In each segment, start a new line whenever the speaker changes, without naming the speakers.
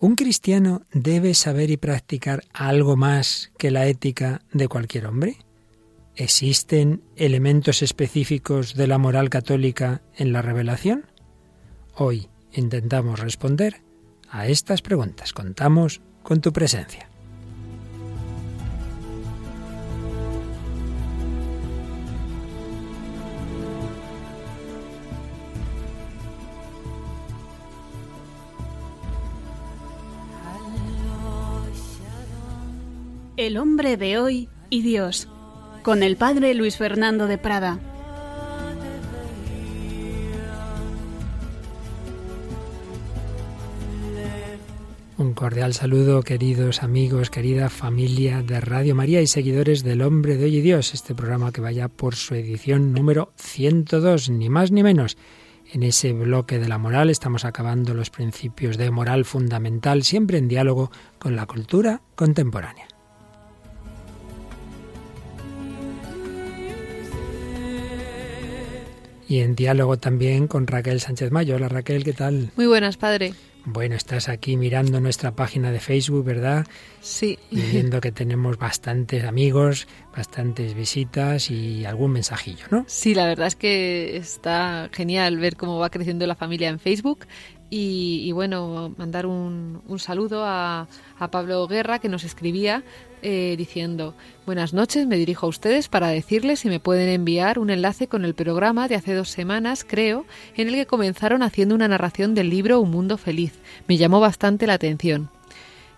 ¿Un cristiano debe saber y practicar algo más que la ética de cualquier hombre? ¿Existen elementos específicos de la moral católica en la revelación? Hoy intentamos responder a estas preguntas. Contamos con tu presencia.
El hombre de hoy y Dios, con el padre Luis Fernando de Prada.
Un cordial saludo, queridos amigos, querida familia de Radio María y seguidores del Hombre de Hoy y Dios, este programa que vaya por su edición número 102, ni más ni menos. En ese bloque de la moral estamos acabando los principios de moral fundamental, siempre en diálogo con la cultura contemporánea. Y en diálogo también con Raquel Sánchez Mayo. Hola Raquel, ¿qué tal?
Muy buenas, padre.
Bueno, estás aquí mirando nuestra página de Facebook, ¿verdad?
Sí.
Y viendo que tenemos bastantes amigos, bastantes visitas y algún mensajillo, ¿no?
Sí, la verdad es que está genial ver cómo va creciendo la familia en Facebook y, bueno, mandar un, un saludo a, a, Pablo Guerra que nos escribía eh, diciendo, buenas noches, me dirijo a ustedes para decirles si me pueden enviar un enlace con el programa de hace dos semanas, creo, en el que comenzaron haciendo una narración del libro Un Mundo Feliz. Me llamó bastante la atención.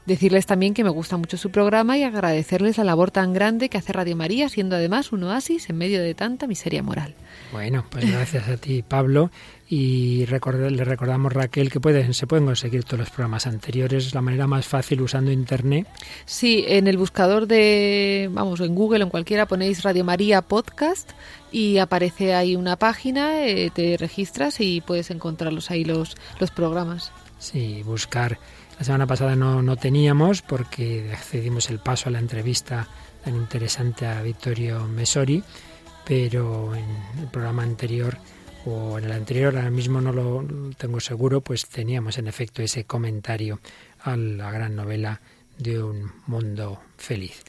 Decirles también que me gusta mucho su programa y agradecerles la labor tan grande que hace Radio María, siendo además un oasis en medio de tanta miseria moral.
Bueno, pues gracias a ti, Pablo. Y le recordamos, Raquel, que pueden, se pueden conseguir todos los programas anteriores. La manera más fácil usando Internet.
Sí, en el buscador de, vamos, en Google o en cualquiera ponéis Radio María Podcast y aparece ahí una página, eh, te registras y puedes encontrarlos ahí los, los programas.
Sí, buscar. La semana pasada no, no teníamos porque accedimos el paso a la entrevista tan interesante a Vittorio Mesori, pero en el programa anterior o en el anterior, ahora mismo no lo tengo seguro, pues teníamos en efecto ese comentario a la gran novela de un mundo feliz.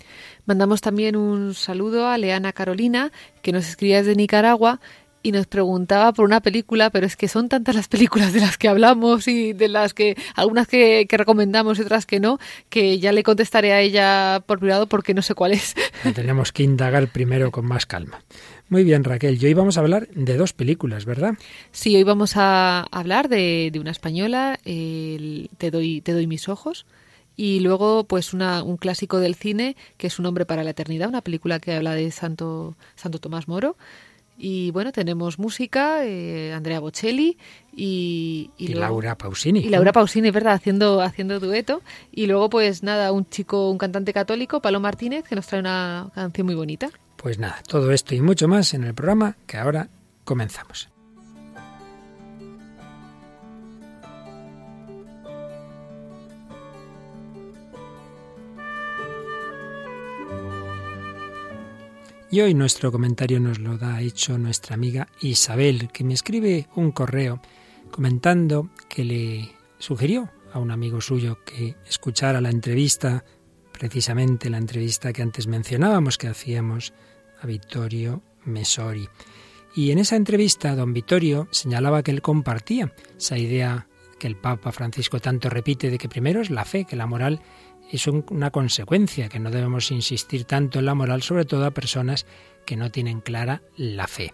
Mandamos también un saludo a Leana Carolina, que nos escribía desde Nicaragua y nos preguntaba por una película, pero es que son tantas las películas de las que hablamos y de las que algunas que, que recomendamos y otras que no, que ya le contestaré a ella por privado porque no sé cuál es.
Tenemos que indagar primero con más calma. Muy bien, Raquel. Y hoy vamos a hablar de dos películas, ¿verdad?
Sí, hoy vamos a hablar de, de una española, el Te doy, te doy mis ojos, y luego pues una, un clásico del cine que es Un hombre para la eternidad, una película que habla de Santo, Santo Tomás Moro. Y bueno, tenemos música, eh, Andrea Bocelli y,
y, y luego, Laura Pausini.
Y Laura Pausini, ¿verdad? Haciendo, haciendo dueto. Y luego, pues nada, un chico, un cantante católico, Palo Martínez, que nos trae una canción muy bonita.
Pues nada, todo esto y mucho más en el programa que ahora comenzamos. Y hoy nuestro comentario nos lo da hecho nuestra amiga Isabel, que me escribe un correo comentando que le sugirió a un amigo suyo que escuchara la entrevista, precisamente la entrevista que antes mencionábamos que hacíamos a Vittorio Mesori. Y en esa entrevista don Vittorio señalaba que él compartía esa idea que el Papa Francisco tanto repite de que primero es la fe, que la moral es una consecuencia, que no debemos insistir tanto en la moral, sobre todo a personas que no tienen clara la fe.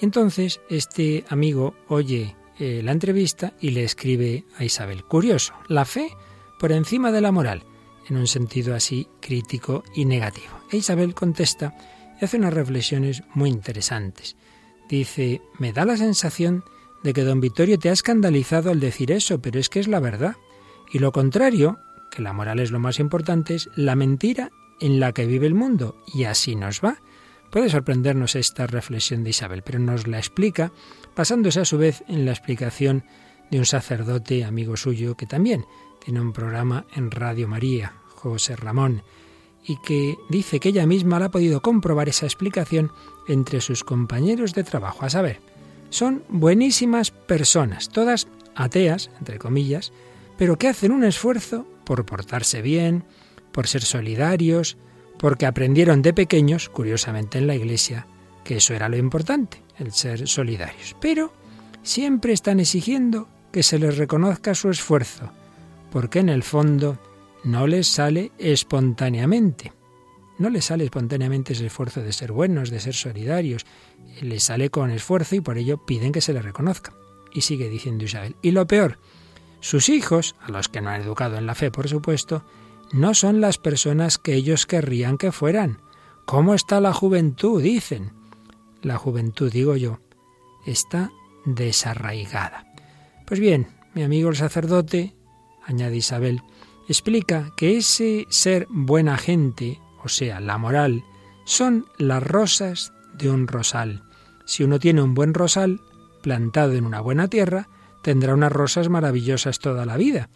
Entonces, este amigo oye eh, la entrevista y le escribe a Isabel, curioso, la fe por encima de la moral, en un sentido así crítico y negativo. E Isabel contesta y hace unas reflexiones muy interesantes. Dice, me da la sensación de que don Vittorio te ha escandalizado al decir eso, pero es que es la verdad. Y lo contrario que la moral es lo más importante, es la mentira en la que vive el mundo. Y así nos va. Puede sorprendernos esta reflexión de Isabel, pero nos la explica basándose a su vez en la explicación de un sacerdote amigo suyo que también tiene un programa en Radio María, José Ramón, y que dice que ella misma la ha podido comprobar esa explicación entre sus compañeros de trabajo. A saber, son buenísimas personas, todas ateas, entre comillas, pero que hacen un esfuerzo por portarse bien, por ser solidarios, porque aprendieron de pequeños, curiosamente en la Iglesia, que eso era lo importante, el ser solidarios. Pero siempre están exigiendo que se les reconozca su esfuerzo, porque en el fondo no les sale espontáneamente. No les sale espontáneamente ese esfuerzo de ser buenos, de ser solidarios. Les sale con esfuerzo y por ello piden que se les reconozca. Y sigue diciendo Isabel. Y lo peor, sus hijos, a los que no han educado en la fe, por supuesto, no son las personas que ellos querrían que fueran. ¿Cómo está la juventud? dicen. La juventud, digo yo, está desarraigada. Pues bien, mi amigo el sacerdote, añade Isabel, explica que ese ser buena gente o sea, la moral, son las rosas de un rosal. Si uno tiene un buen rosal plantado en una buena tierra, tendrá unas rosas maravillosas toda la vida.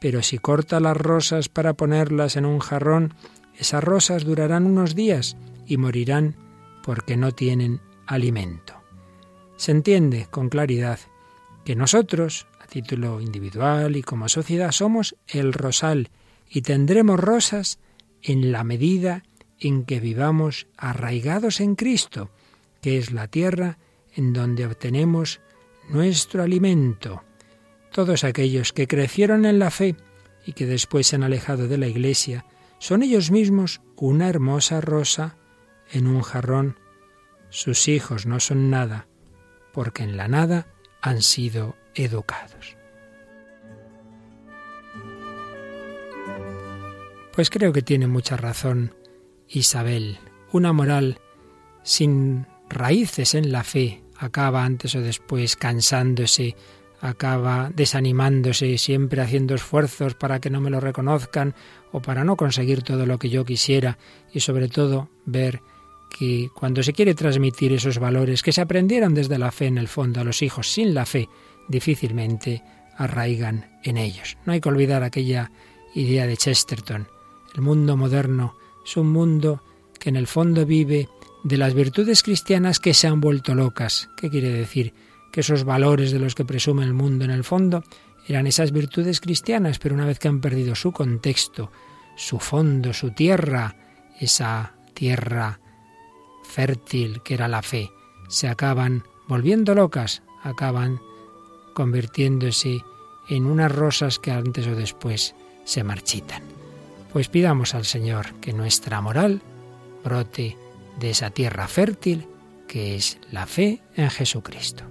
Pero si corta las rosas para ponerlas en un jarrón, esas rosas durarán unos días y morirán porque no tienen alimento. Se entiende con claridad que nosotros, a título individual y como sociedad, somos el rosal y tendremos rosas en la medida en que vivamos arraigados en Cristo, que es la tierra en donde obtenemos nuestro alimento. Todos aquellos que crecieron en la fe y que después se han alejado de la Iglesia, son ellos mismos una hermosa rosa en un jarrón. Sus hijos no son nada, porque en la nada han sido educados. Pues creo que tiene mucha razón Isabel. Una moral sin raíces en la fe acaba antes o después cansándose, acaba desanimándose, siempre haciendo esfuerzos para que no me lo reconozcan o para no conseguir todo lo que yo quisiera y sobre todo ver que cuando se quiere transmitir esos valores que se aprendieron desde la fe en el fondo a los hijos sin la fe, difícilmente arraigan en ellos. No hay que olvidar aquella idea de Chesterton. El mundo moderno es un mundo que en el fondo vive de las virtudes cristianas que se han vuelto locas. ¿Qué quiere decir? Que esos valores de los que presume el mundo en el fondo eran esas virtudes cristianas, pero una vez que han perdido su contexto, su fondo, su tierra, esa tierra fértil que era la fe, se acaban volviendo locas, acaban convirtiéndose en unas rosas que antes o después se marchitan. Pues pidamos al Señor que nuestra moral brote de esa tierra fértil que es la fe en Jesucristo.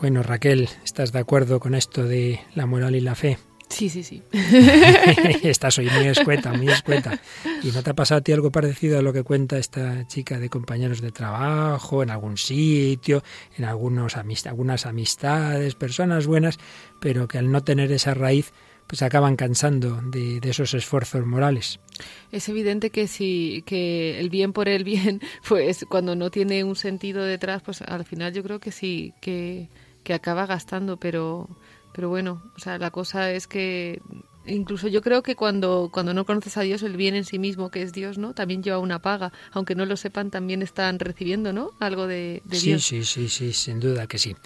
Bueno, Raquel, ¿estás de acuerdo con esto de la moral y la fe?
Sí, sí, sí.
Estás hoy muy escueta, muy escueta. ¿Y no te ha pasado a ti algo parecido a lo que cuenta esta chica de compañeros de trabajo, en algún sitio, en algunos algunas amistades, personas buenas, pero que al no tener esa raíz, pues acaban cansando de, de, esos esfuerzos morales.
Es evidente que si que el bien por el bien, pues cuando no tiene un sentido detrás, pues al final yo creo que sí, que, que acaba gastando, pero pero bueno, o sea, la cosa es que incluso yo creo que cuando, cuando no conoces a Dios, el bien en sí mismo, que es Dios, ¿no? También lleva una paga. Aunque no lo sepan, también están recibiendo, ¿no? Algo de, Dios.
Sí, sí, sí, sí, sin duda que sí.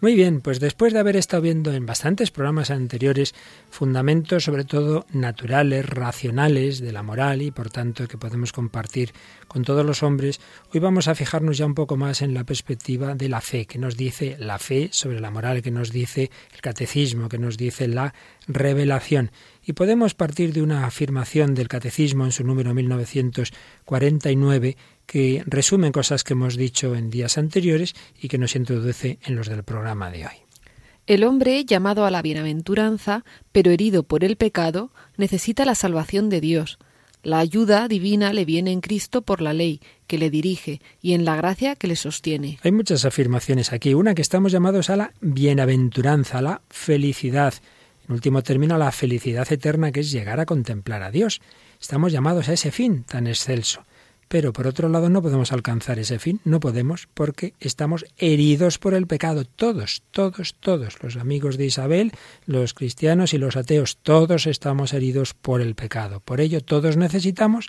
Muy bien, pues después de haber estado viendo en bastantes programas anteriores fundamentos sobre todo naturales, racionales de la moral y por tanto que podemos compartir con todos los hombres, hoy vamos a fijarnos ya un poco más en la perspectiva de la fe, que nos dice la fe sobre la moral, que nos dice el catecismo, que nos dice la revelación. Y podemos partir de una afirmación del Catecismo en su número 1949 que resume cosas que hemos dicho en días anteriores y que nos introduce en los del programa de hoy.
El hombre, llamado a la bienaventuranza, pero herido por el pecado, necesita la salvación de Dios. La ayuda divina le viene en Cristo por la ley, que le dirige, y en la gracia que le sostiene.
Hay muchas afirmaciones aquí. Una que estamos llamados a la bienaventuranza, a la felicidad. En último término, la felicidad eterna que es llegar a contemplar a Dios. Estamos llamados a ese fin tan excelso. Pero por otro lado no podemos alcanzar ese fin, no podemos porque estamos heridos por el pecado, todos, todos, todos, los amigos de Isabel, los cristianos y los ateos, todos estamos heridos por el pecado. Por ello todos necesitamos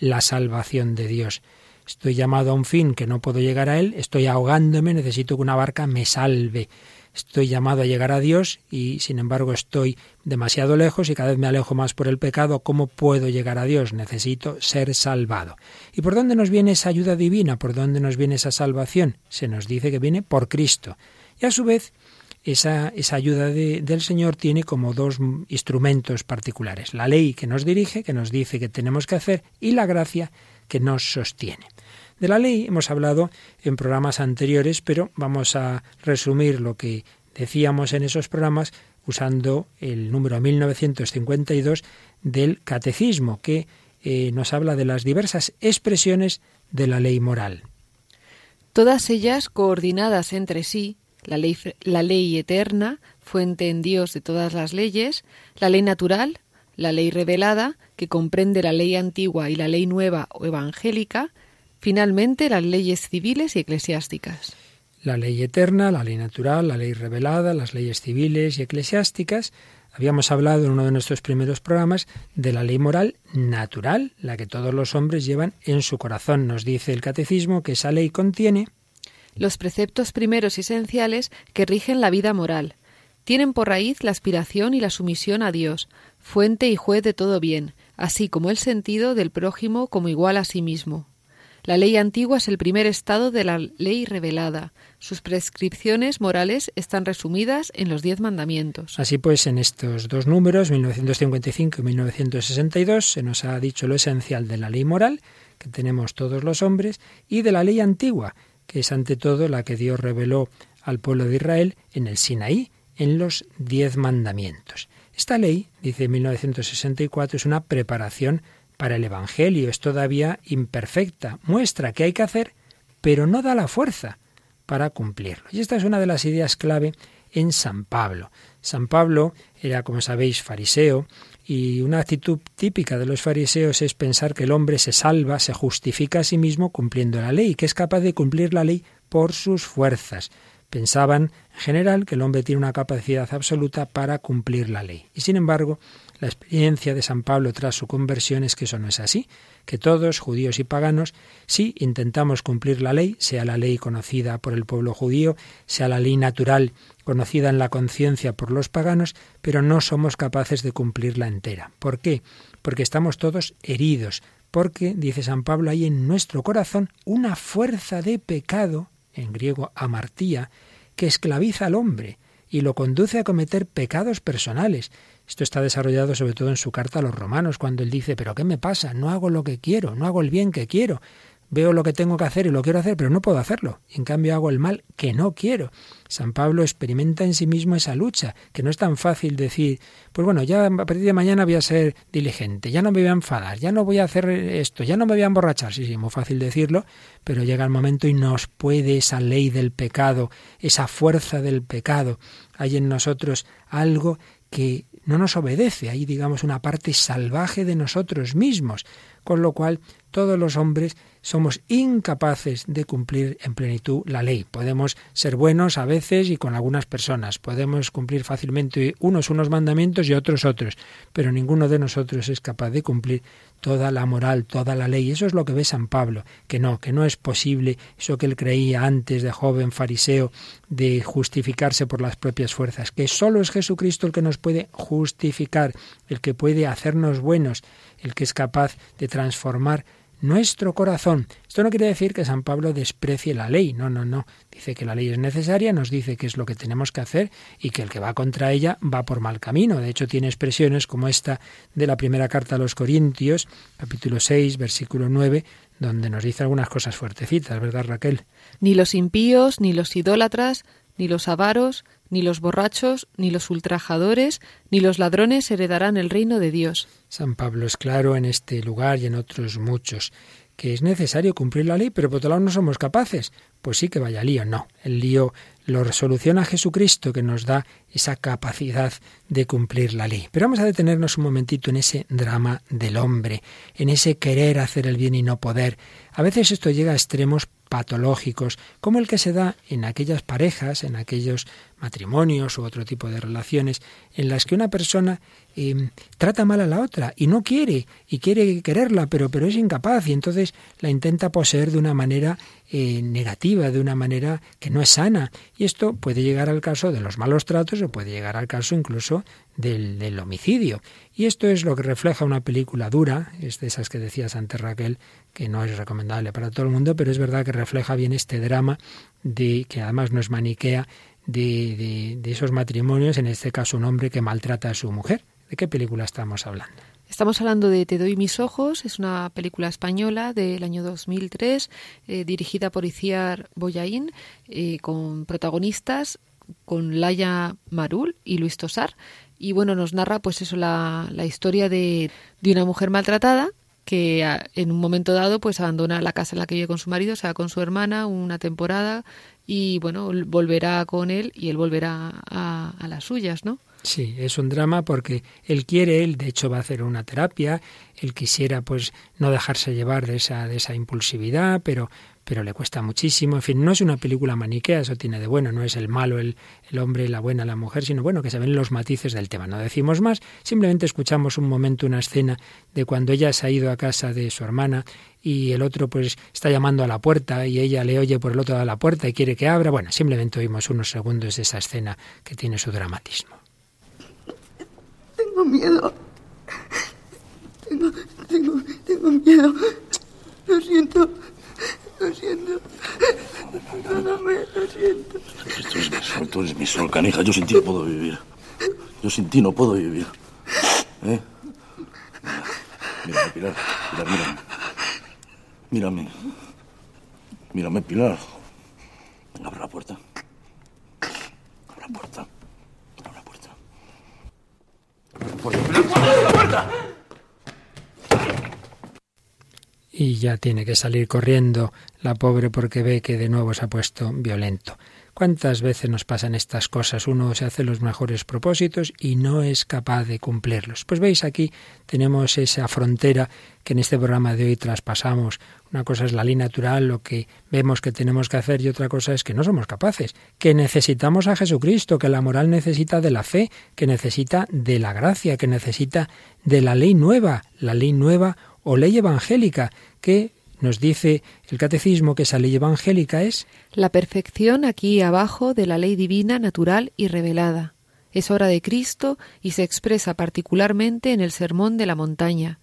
la salvación de Dios. Estoy llamado a un fin que no puedo llegar a él, estoy ahogándome, necesito que una barca me salve. Estoy llamado a llegar a Dios y sin embargo estoy demasiado lejos y cada vez me alejo más por el pecado. ¿Cómo puedo llegar a Dios? Necesito ser salvado. ¿Y por dónde nos viene esa ayuda divina? ¿Por dónde nos viene esa salvación? Se nos dice que viene por Cristo. Y a su vez, esa, esa ayuda del Señor tiene como dos instrumentos particulares. La ley que nos dirige, que nos dice que tenemos que hacer, y la gracia que nos sostiene. De la ley hemos hablado en programas anteriores, pero vamos a resumir lo que decíamos en esos programas usando el número 1952 del Catecismo, que eh, nos habla de las diversas expresiones de la ley moral.
Todas ellas coordinadas entre sí, la ley, la ley eterna, fuente en Dios de todas las leyes, la ley natural, la ley revelada, que comprende la ley antigua y la ley nueva o evangélica, Finalmente, las leyes civiles y eclesiásticas.
La ley eterna, la ley natural, la ley revelada, las leyes civiles y eclesiásticas. Habíamos hablado en uno de nuestros primeros programas de la ley moral natural, la que todos los hombres llevan en su corazón. Nos dice el catecismo que esa ley contiene
los preceptos primeros y esenciales que rigen la vida moral. Tienen por raíz la aspiración y la sumisión a Dios, fuente y juez de todo bien, así como el sentido del prójimo como igual a sí mismo. La ley antigua es el primer estado de la ley revelada. Sus prescripciones morales están resumidas en los diez mandamientos.
Así pues, en estos dos números, 1955 y 1962, se nos ha dicho lo esencial de la ley moral, que tenemos todos los hombres, y de la ley antigua, que es ante todo la que Dios reveló al pueblo de Israel en el Sinaí, en los diez mandamientos. Esta ley, dice 1964, es una preparación para el Evangelio, es todavía imperfecta, muestra que hay que hacer, pero no da la fuerza para cumplirlo. Y esta es una de las ideas clave en San Pablo. San Pablo era, como sabéis, fariseo, y una actitud típica de los fariseos es pensar que el hombre se salva, se justifica a sí mismo cumpliendo la ley, que es capaz de cumplir la ley por sus fuerzas. Pensaban, en general, que el hombre tiene una capacidad absoluta para cumplir la ley. Y sin embargo, la experiencia de San Pablo tras su conversión es que eso no es así, que todos, judíos y paganos, sí intentamos cumplir la ley, sea la ley conocida por el pueblo judío, sea la ley natural conocida en la conciencia por los paganos, pero no somos capaces de cumplirla entera. ¿Por qué? Porque estamos todos heridos, porque, dice San Pablo, hay en nuestro corazón una fuerza de pecado, en griego amartía, que esclaviza al hombre y lo conduce a cometer pecados personales, esto está desarrollado sobre todo en su carta a los romanos, cuando él dice, pero ¿qué me pasa? No hago lo que quiero, no hago el bien que quiero. Veo lo que tengo que hacer y lo quiero hacer, pero no puedo hacerlo. En cambio hago el mal que no quiero. San Pablo experimenta en sí mismo esa lucha, que no es tan fácil decir, pues bueno, ya a partir de mañana voy a ser diligente, ya no me voy a enfadar, ya no voy a hacer esto, ya no me voy a emborrachar. Sí, sí, muy fácil decirlo, pero llega el momento y nos puede esa ley del pecado, esa fuerza del pecado. Hay en nosotros algo que no nos obedece, hay digamos una parte salvaje de nosotros mismos, con lo cual todos los hombres somos incapaces de cumplir en plenitud la ley. Podemos ser buenos a veces y con algunas personas, podemos cumplir fácilmente unos unos mandamientos y otros otros, pero ninguno de nosotros es capaz de cumplir toda la moral, toda la ley. Eso es lo que ve San Pablo, que no, que no es posible eso que él creía antes de joven fariseo de justificarse por las propias fuerzas, que solo es Jesucristo el que nos puede justificar, el que puede hacernos buenos, el que es capaz de transformar nuestro corazón. Esto no quiere decir que San Pablo desprecie la ley, no, no, no. Dice que la ley es necesaria, nos dice que es lo que tenemos que hacer y que el que va contra ella va por mal camino. De hecho, tiene expresiones como esta de la primera carta a los Corintios, capítulo 6, versículo 9, donde nos dice algunas cosas fuertecitas, ¿verdad, Raquel?
Ni los impíos, ni los idólatras, ni los avaros, ni los borrachos, ni los ultrajadores, ni los ladrones heredarán el reino de Dios.
San Pablo es claro en este lugar y en otros muchos que es necesario cumplir la ley, pero por otro lado no somos capaces. Pues sí que vaya lío, no. El lío lo resoluciona Jesucristo que nos da esa capacidad de cumplir la ley. Pero vamos a detenernos un momentito en ese drama del hombre, en ese querer hacer el bien y no poder. A veces esto llega a extremos patológicos, como el que se da en aquellas parejas, en aquellos matrimonios u otro tipo de relaciones, en las que una persona eh, trata mal a la otra y no quiere, y quiere quererla, pero, pero es incapaz, y entonces la intenta poseer de una manera eh, negativa, de una manera que no es sana. Y esto puede llegar al caso de los malos tratos o puede llegar al caso incluso del, del homicidio. Y esto es lo que refleja una película dura, es de esas que decías antes Raquel, que no es recomendable para todo el mundo, pero es verdad que refleja bien este drama de que además no es maniquea de, de, esos matrimonios, en este caso un hombre que maltrata a su mujer. ¿De qué película estamos hablando?
Estamos hablando de Te doy mis ojos, es una película española del año 2003, eh, dirigida por Iciar Boyaín, eh, con protagonistas con Laia Marul y Luis Tosar. Y bueno, nos narra pues eso, la, la historia de, de una mujer maltratada que en un momento dado pues abandona la casa en la que vive con su marido, se va con su hermana una temporada y bueno, volverá con él y él volverá a, a las suyas, ¿no?
Sí, es un drama porque él quiere, él de hecho va a hacer una terapia, él quisiera pues no dejarse llevar de esa, de esa impulsividad, pero pero le cuesta muchísimo. En fin, no es una película maniquea, eso tiene de bueno, no es el malo, el, el hombre, la buena, la mujer, sino bueno, que se ven los matices del tema. No decimos más, simplemente escuchamos un momento, una escena de cuando ella se ha ido a casa de su hermana y el otro pues está llamando a la puerta y ella le oye por el otro lado de la puerta y quiere que abra. Bueno, simplemente oímos unos segundos de esa escena que tiene su dramatismo.
Tengo miedo. Tengo, tengo, tengo miedo. Lo siento. Lo siento. Perdóname, lo siento.
Tú eres mi sol, tú eres mi sol, canija. Yo sin ti no puedo vivir. Yo sin ti no puedo vivir. ¿Eh? Mírame, Pilar. Pilar, mírame. Mírame. Mírame, Pilar. Venga, abre la puerta. Abre la puerta. Abre la puerta. Abre la puerta. ¡Pilar, abre la puerta!
y ya tiene que salir corriendo la pobre porque ve que de nuevo se ha puesto violento. ¿Cuántas veces nos pasan estas cosas? Uno se hace los mejores propósitos y no es capaz de cumplirlos. Pues veis aquí tenemos esa frontera que en este programa de hoy traspasamos. Una cosa es la ley natural, lo que vemos que tenemos que hacer y otra cosa es que no somos capaces, que necesitamos a Jesucristo, que la moral necesita de la fe, que necesita de la gracia, que necesita de la ley nueva, la ley nueva o ley evangélica, que nos dice el catecismo que esa ley evangélica es
la perfección aquí abajo de la ley divina, natural y revelada. Es obra de Cristo y se expresa particularmente en el Sermón de la Montaña.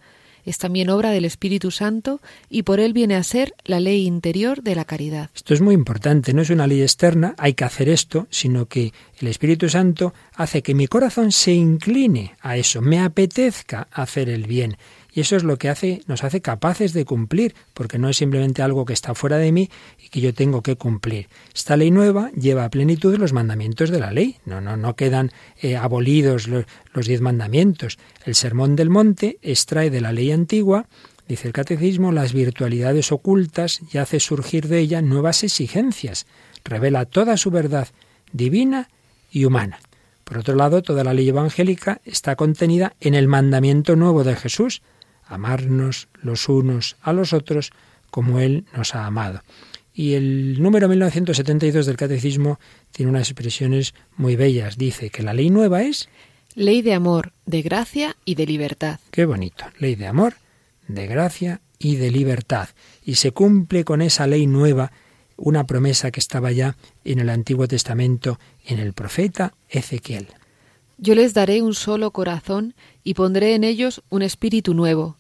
Es también obra del Espíritu Santo y por él viene a ser la ley interior de la caridad.
Esto es muy importante, no es una ley externa, hay que hacer esto, sino que el Espíritu Santo hace que mi corazón se incline a eso, me apetezca hacer el bien y eso es lo que hace, nos hace capaces de cumplir, porque no es simplemente algo que está fuera de mí y que yo tengo que cumplir. Esta ley nueva lleva a plenitud los mandamientos de la ley. No, no, no quedan eh, abolidos los, los diez mandamientos. El sermón del monte extrae de la ley antigua dice el catecismo, las virtualidades ocultas y hace surgir de ella nuevas exigencias. Revela toda su verdad divina y humana. Por otro lado, toda la ley evangélica está contenida en el mandamiento nuevo de Jesús, amarnos los unos a los otros como Él nos ha amado. Y el número 1972 del Catecismo tiene unas expresiones muy bellas. Dice que la ley nueva es...
Ley de amor, de gracia y de libertad.
Qué bonito. Ley de amor, de gracia y de libertad. Y se cumple con esa ley nueva una promesa que estaba ya en el Antiguo Testamento en el profeta Ezequiel.
Yo les daré un solo corazón y pondré en ellos un espíritu nuevo.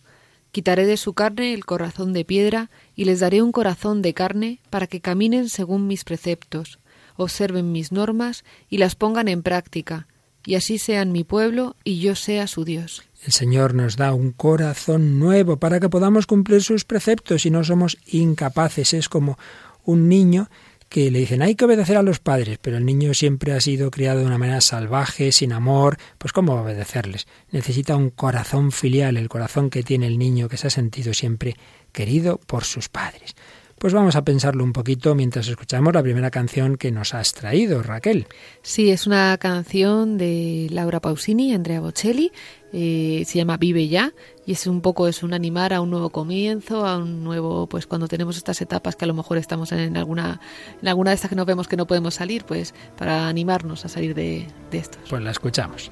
Quitaré de su carne el corazón de piedra y les daré un corazón de carne para que caminen según mis preceptos, observen mis normas y las pongan en práctica, y así sean mi pueblo y yo sea su Dios.
El Señor nos da un corazón nuevo para que podamos cumplir sus preceptos y no somos incapaces. Es como un niño que le dicen hay que obedecer a los padres, pero el niño siempre ha sido criado de una manera salvaje, sin amor, pues ¿cómo obedecerles? Necesita un corazón filial, el corazón que tiene el niño que se ha sentido siempre querido por sus padres. Pues vamos a pensarlo un poquito mientras escuchamos la primera canción que nos has traído, Raquel.
Sí, es una canción de Laura Pausini y Andrea Bocelli. Eh, se llama Vive ya y es un poco es un animar a un nuevo comienzo, a un nuevo, pues cuando tenemos estas etapas que a lo mejor estamos en alguna, en alguna de estas que nos vemos que no podemos salir, pues para animarnos a salir de, de esto.
Pues la escuchamos.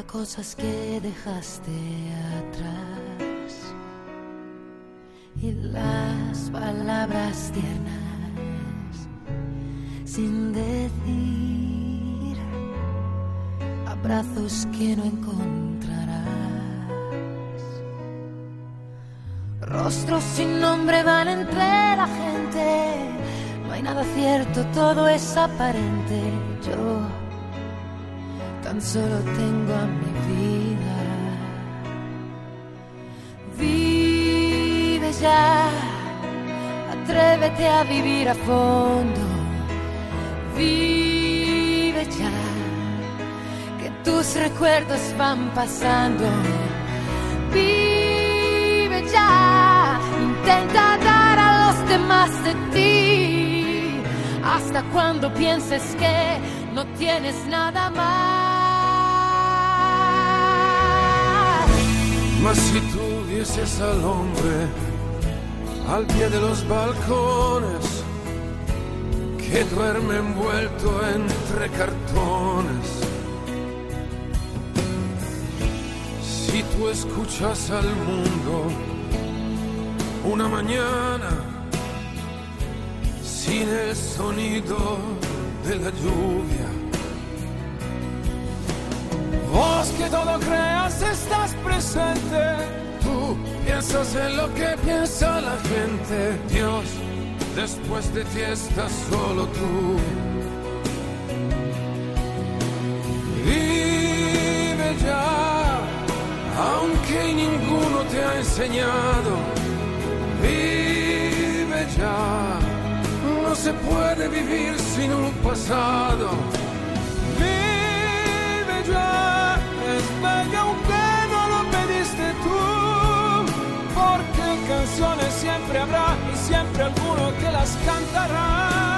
Cosas que dejaste atrás. Y las palabras tiernas sin decir, abrazos que no encontrarás, rostros sin nombre van entre la gente, no hay nada cierto, todo es aparente. Yo tan solo tengo a mi vida. Vive ya, atrévete a vivir a fondo. Vive ya, que tus recuerdos van pasando. Vive ya, intenta dar a los demás de ti. Hasta cuando pienses que no tienes nada más.
Mas si tú vieses al hombre al pie de los balcones que duerme envuelto entre cartones, si tú escuchas al mundo una mañana sin el sonido de la lluvia, Vos que todo creas estás presente. Tú piensas en lo que piensa la gente. Dios, después de ti estás solo tú. Vive ya, aunque ninguno te ha enseñado. Vive ya, no se puede vivir sin un pasado. Vive ya bella aunque no lo pediste tú, porque canciones siempre habrá y siempre alguno que las cantará.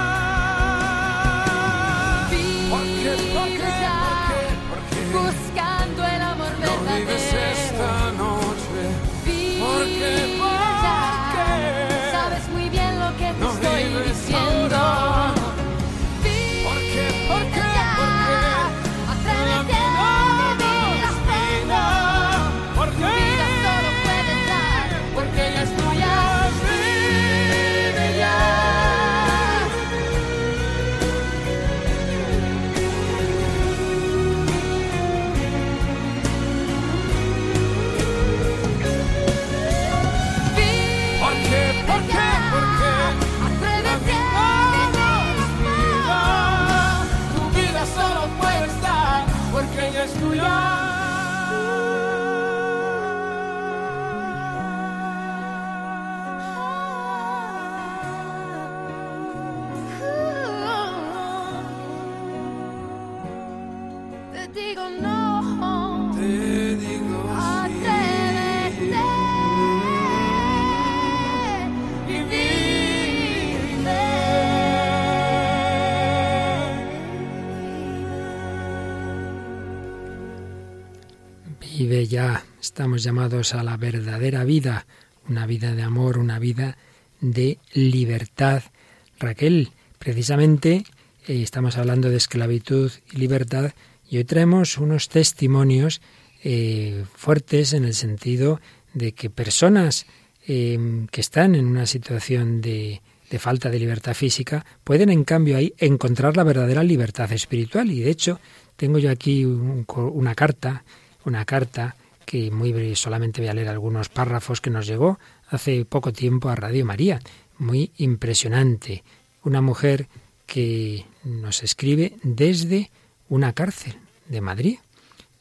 Estamos llamados a la verdadera vida, una vida de amor, una vida de libertad. Raquel, precisamente eh, estamos hablando de esclavitud y libertad y hoy traemos unos testimonios eh, fuertes en el sentido de que personas eh, que están en una situación de, de falta de libertad física pueden en cambio ahí encontrar la verdadera libertad espiritual y de hecho tengo yo aquí un- una carta una carta que muy solamente voy a leer algunos párrafos que nos llegó hace poco tiempo a Radio María. Muy impresionante. Una mujer que nos escribe desde una cárcel de Madrid.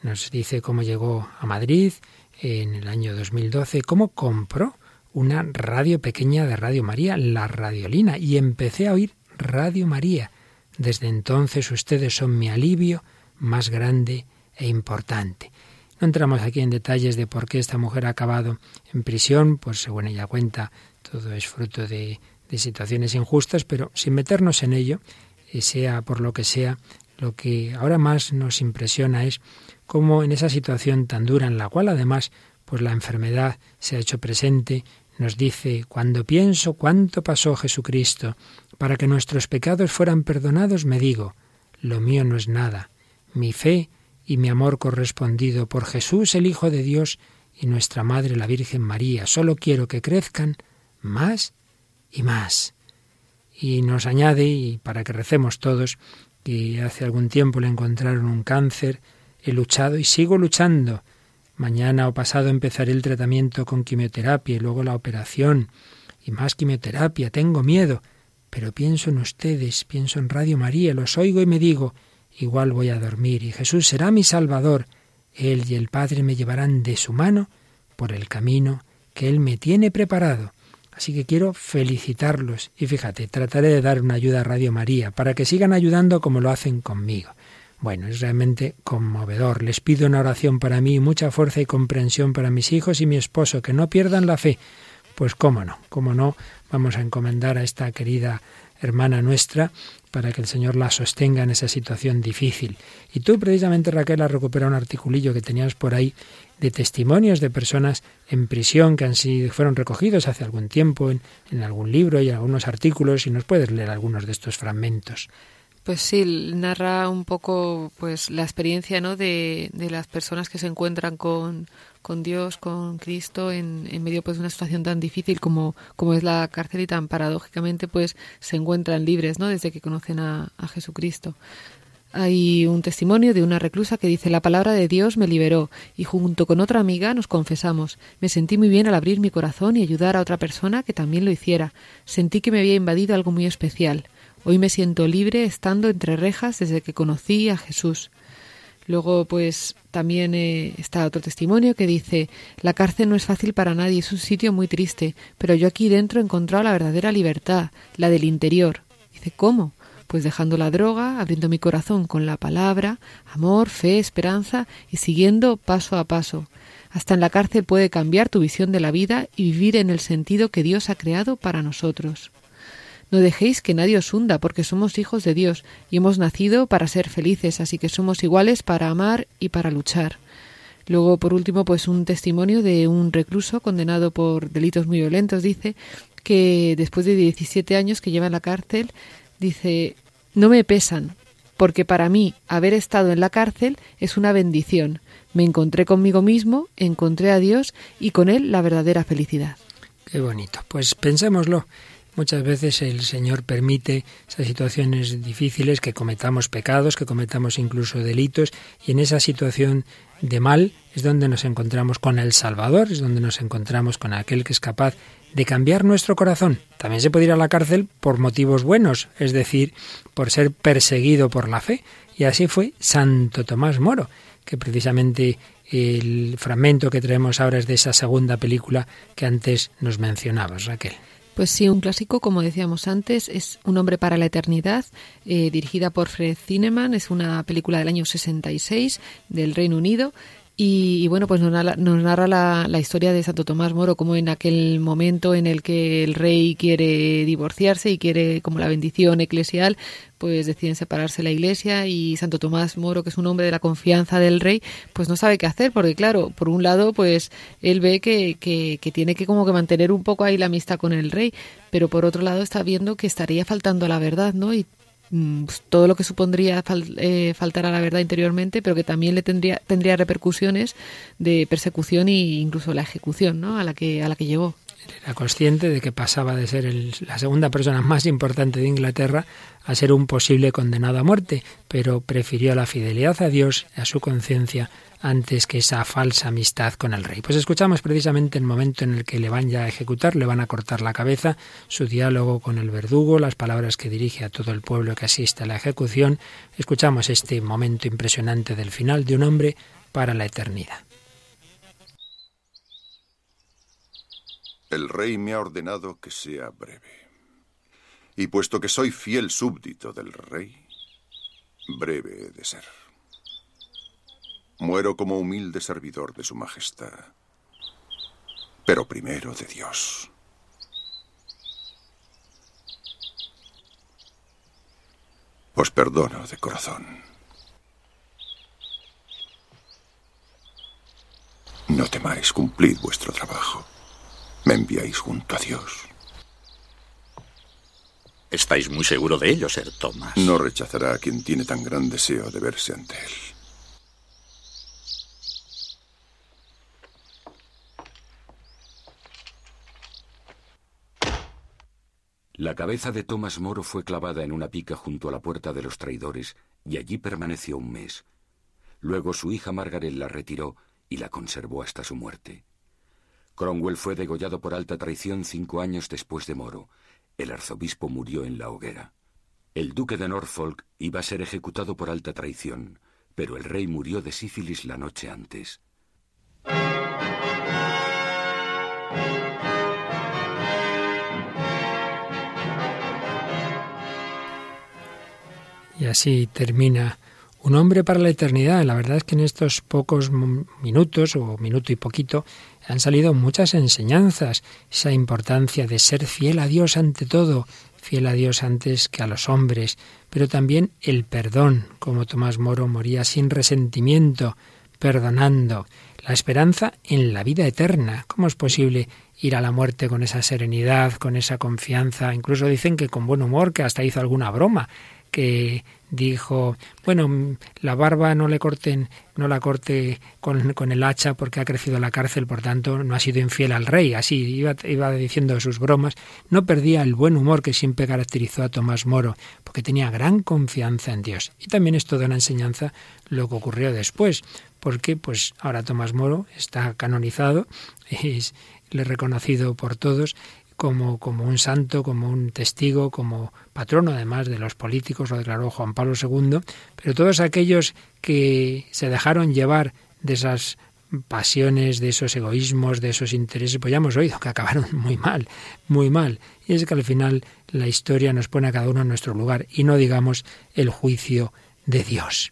Nos dice cómo llegó a Madrid en el año 2012, cómo compró una radio pequeña de Radio María, la Radiolina, y empecé a oír Radio María. Desde entonces ustedes son mi alivio más grande e importante. No entramos aquí en detalles de por qué esta mujer ha acabado en prisión, pues según ella cuenta, todo es fruto de, situaciones injustas, pero sin meternos en ello, y sea por lo que sea, lo que ahora más nos impresiona es cómo en esa situación tan dura en la cual además pues la enfermedad se ha hecho presente, nos dice, cuando pienso cuánto pasó Jesucristo para que nuestros pecados fueran perdonados, me digo, lo mío no es nada, mi fe y mi amor correspondido por Jesús el Hijo de Dios y nuestra Madre la Virgen María, solo quiero que crezcan más y más. Y nos añade, y para que recemos todos, que hace algún tiempo le encontraron un cáncer, he luchado y sigo luchando. Mañana o pasado empezaré el tratamiento con quimioterapia y luego la operación. Y más quimioterapia, tengo miedo. Pero pienso en ustedes, pienso en Radio María, los oigo y me digo, igual voy a dormir y Jesús será mi Salvador. Él y el Padre me llevarán de su mano por el camino que Él me tiene preparado. Así que quiero felicitarlos y fíjate, trataré de dar una ayuda a Radio María para que sigan ayudando como lo hacen conmigo. Bueno, es realmente conmovedor. Les pido una oración para mí, mucha fuerza y comprensión para mis hijos y mi esposo, que no pierdan la fe. Pues cómo no, cómo no, vamos a encomendar a esta querida hermana nuestra para que el Señor la sostenga en esa situación difícil. Y tú precisamente, Raquel, has recuperado un articulillo que tenías por ahí de testimonios de personas en prisión que han sido, fueron recogidos hace algún tiempo en, en algún libro y en algunos artículos y nos puedes leer algunos de estos fragmentos.
Pues sí, narra un poco pues la experiencia ¿no? de, de las personas que se encuentran con, con Dios, con Cristo, en, en medio pues, de una situación tan difícil como, como es la cárcel y tan paradójicamente pues se encuentran libres ¿no? desde que conocen a, a Jesucristo. Hay un testimonio de una reclusa que dice la palabra de Dios me liberó y junto con otra amiga nos confesamos. Me sentí muy bien al abrir mi corazón y ayudar a otra persona que también lo hiciera. Sentí que me había invadido algo muy especial. Hoy me siento libre estando entre rejas desde que conocí a Jesús. Luego, pues también eh, está otro testimonio que dice, la cárcel no es fácil para nadie, es un sitio muy triste, pero yo aquí dentro he encontrado la verdadera libertad, la del interior. Dice, ¿cómo? Pues dejando la droga, abriendo mi corazón con la palabra, amor, fe, esperanza y siguiendo paso a paso. Hasta en la cárcel puede cambiar tu visión de la vida y vivir en el sentido que Dios ha creado para nosotros. No dejéis que nadie os hunda, porque somos hijos de Dios y hemos nacido para ser felices, así que somos iguales para amar y para luchar. Luego, por último, pues un testimonio de un recluso condenado por delitos muy violentos, dice que después de 17 años que lleva en la cárcel, dice, no me pesan, porque para mí haber estado en la cárcel es una bendición. Me encontré conmigo mismo, encontré a Dios y con Él la verdadera felicidad.
Qué bonito. Pues pensémoslo. Muchas veces el Señor permite esas situaciones difíciles, que cometamos pecados, que cometamos incluso delitos, y en esa situación de mal es donde nos encontramos con el Salvador, es donde nos encontramos con aquel que es capaz de cambiar nuestro corazón. También se puede ir a la cárcel por motivos buenos, es decir, por ser perseguido por la fe. Y así fue Santo Tomás Moro, que precisamente el fragmento que traemos ahora es de esa segunda película que antes nos mencionabas, Raquel.
Pues sí, un clásico, como decíamos antes, es Un hombre para la eternidad, eh, dirigida por Fred Zinnemann, es una película del año 66 del Reino Unido. Y, y bueno, pues nos narra, la, la, historia de Santo Tomás Moro, como en aquel momento en el que el rey quiere divorciarse y quiere como la bendición eclesial, pues deciden separarse la iglesia y Santo Tomás Moro, que es un hombre de la confianza del rey, pues no sabe qué hacer, porque claro, por un lado, pues él ve que, que, que tiene que como que mantener un poco ahí la amistad con el rey, pero por otro lado está viendo que estaría faltando a la verdad, ¿no? Y todo lo que supondría fal, eh, faltar a la verdad interiormente, pero que también le tendría, tendría repercusiones de persecución e incluso la ejecución ¿no? a, la que, a la que llegó.
Era consciente de que pasaba de ser la segunda persona más importante de Inglaterra a ser un posible condenado a muerte, pero prefirió la fidelidad a Dios, a su conciencia, antes que esa falsa amistad con el rey. Pues escuchamos precisamente el momento en el que le van ya a ejecutar, le van a cortar la cabeza, su diálogo con el verdugo, las palabras que dirige a todo el pueblo que asiste a la ejecución. Escuchamos este momento impresionante del final de un hombre para la eternidad.
El rey me ha ordenado que sea breve. Y puesto que soy fiel súbdito del rey, breve he de ser. Muero como humilde servidor de su majestad, pero primero de Dios. Os perdono de corazón. No temáis, cumplid vuestro trabajo. Me enviáis junto a Dios.
Estáis muy seguro de ello, Sir Thomas.
No rechazará a quien tiene tan gran deseo de verse ante él.
La cabeza de Thomas Moro fue clavada en una pica junto a la puerta de los traidores y allí permaneció un mes. Luego su hija Margaret la retiró y la conservó hasta su muerte. Cromwell fue degollado por alta traición cinco años después de Moro. El arzobispo murió en la hoguera. El duque de Norfolk iba a ser ejecutado por alta traición, pero el rey murió de sífilis la noche antes.
Y así termina un hombre para la eternidad. La verdad es que en estos pocos minutos, o minuto y poquito, han salido muchas enseñanzas. Esa importancia de ser fiel a Dios ante todo, fiel a Dios antes que a los hombres, pero también el perdón, como Tomás Moro moría sin resentimiento, perdonando, la esperanza en la vida eterna. ¿Cómo es posible ir a la muerte con esa serenidad, con esa confianza? Incluso dicen que con buen humor, que hasta hizo alguna broma que dijo, bueno, la barba no le corten, no la corte con, con, el hacha porque ha crecido la cárcel, por tanto no ha sido infiel al rey. Así iba, iba diciendo sus bromas. No perdía el buen humor que siempre caracterizó a Tomás Moro, porque tenía gran confianza en Dios. Y también es toda una enseñanza lo que ocurrió después, porque pues ahora Tomás Moro está canonizado, es reconocido por todos como, como un santo, como un testigo, como patrono además de los políticos, lo declaró Juan Pablo II, pero todos aquellos que se dejaron llevar de esas pasiones, de esos egoísmos, de esos intereses, pues ya hemos oído que acabaron muy mal, muy mal. Y es que al final la historia nos pone a cada uno en nuestro lugar y no digamos el juicio de Dios.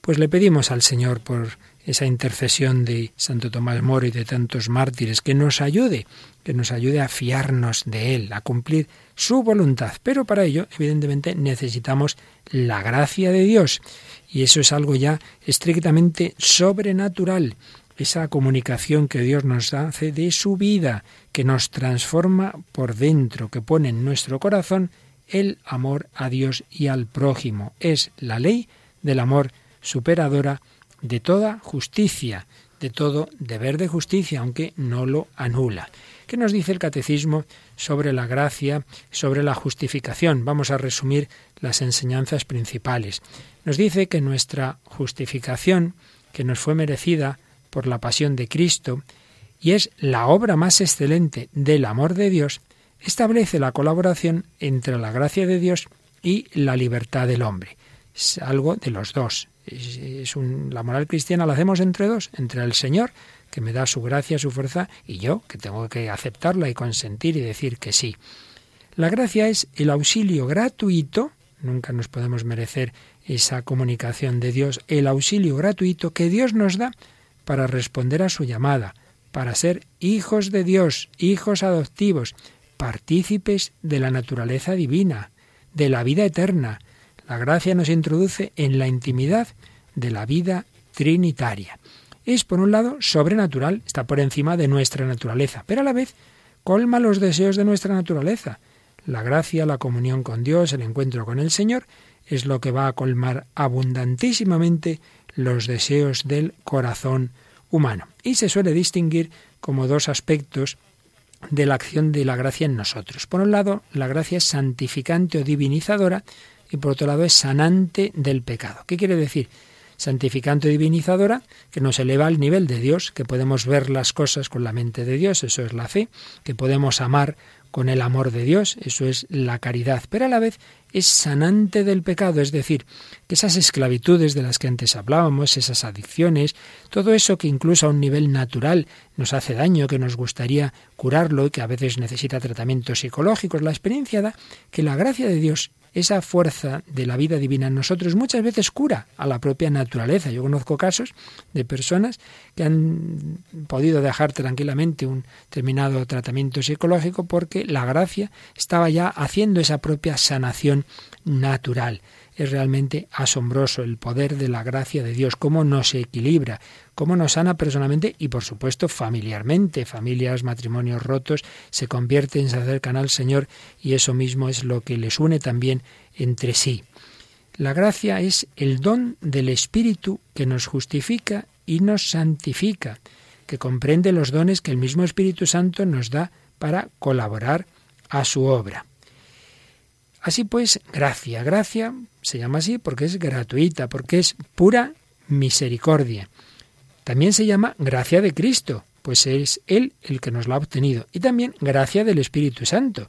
Pues le pedimos al Señor por esa intercesión de Santo Tomás Moro y de tantos mártires, que nos ayude, que nos ayude a fiarnos de Él, a cumplir su voluntad. Pero para ello, evidentemente, necesitamos la gracia de Dios. Y eso es algo ya estrictamente sobrenatural. Esa comunicación que Dios nos hace de su vida, que nos transforma por dentro, que pone en nuestro corazón el amor a Dios y al prójimo. Es la ley del amor superadora de toda justicia, de todo deber de justicia, aunque no lo anula. ¿Qué nos dice el catecismo sobre la gracia, sobre la justificación? Vamos a resumir las enseñanzas principales. Nos dice que nuestra justificación, que nos fue merecida por la pasión de Cristo, y es la obra más excelente del amor de Dios, establece la colaboración entre la gracia de Dios y la libertad del hombre. Es algo de los dos. Es, la moral cristiana la hacemos entre dos, entre el Señor, que me da su gracia, su fuerza, y yo, que tengo que aceptarla y consentir y decir que sí. La gracia es el auxilio gratuito, nunca nos podemos merecer esa comunicación de Dios, el auxilio gratuito que Dios nos da para responder a su llamada, para ser hijos de Dios, hijos adoptivos, partícipes de la naturaleza divina, de la vida eterna, la gracia nos introduce en la intimidad de la vida trinitaria. Es, por un lado, sobrenatural, está por encima de nuestra naturaleza, pero a la vez colma los deseos de nuestra naturaleza. La gracia, la comunión con Dios, el encuentro con el Señor, es lo que va a colmar abundantísimamente los deseos del corazón humano. Y se suele distinguir como dos aspectos de la acción de la gracia en nosotros. Por un lado, la gracia es santificante o divinizadora, y por otro lado es sanante del pecado. ¿Qué quiere decir? Santificante y divinizadora, que nos eleva al nivel de Dios, que podemos ver las cosas con la mente de Dios, eso es la fe, que podemos amar con el amor de Dios, eso es la caridad, pero a la vez es sanante del pecado, es decir, que esas esclavitudes de las que antes hablábamos, esas adicciones, todo eso que incluso a un nivel natural nos hace daño, que nos gustaría curarlo y que a veces necesita tratamientos psicológicos, la experiencia da que la gracia de Dios esa fuerza de la vida divina en nosotros muchas veces cura a la propia naturaleza. Yo conozco casos de personas que han podido dejar tranquilamente un determinado tratamiento psicológico porque la gracia estaba ya haciendo esa propia sanación natural. Es realmente asombroso el poder de la gracia de Dios, cómo nos equilibra, cómo nos sana personalmente y por supuesto familiarmente. Familias, matrimonios rotos se convierten, se acercan al Señor y eso mismo es lo que les une también entre sí. La gracia es el don del Espíritu que nos justifica y nos santifica, que comprende los dones que el mismo Espíritu Santo nos da para colaborar a su obra. Así pues, gracia, gracia se llama así porque es gratuita, porque es pura misericordia. También se llama gracia de Cristo, pues es Él el que nos la ha obtenido. Y también gracia del Espíritu Santo,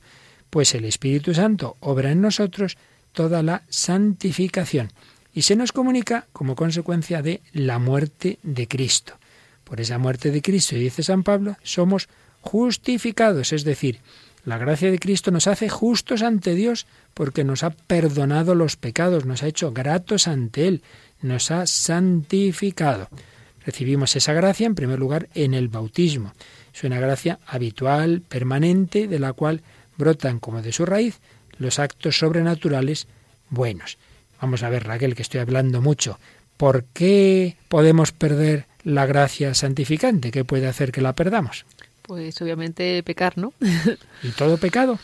pues el Espíritu Santo obra en nosotros toda la santificación y se nos comunica como consecuencia de la muerte de Cristo. Por esa muerte de Cristo, dice San Pablo, somos justificados, es decir, la gracia de Cristo nos hace justos ante Dios porque nos ha perdonado los pecados, nos ha hecho gratos ante Él, nos ha santificado. Recibimos esa gracia en primer lugar en el bautismo. Es una gracia habitual, permanente, de la cual brotan como de su raíz los actos sobrenaturales buenos. Vamos a ver, Raquel, que estoy hablando mucho. ¿Por qué podemos perder la gracia santificante? ¿Qué puede hacer que la perdamos?
Pues obviamente pecar, ¿no?
¿Y todo pecado?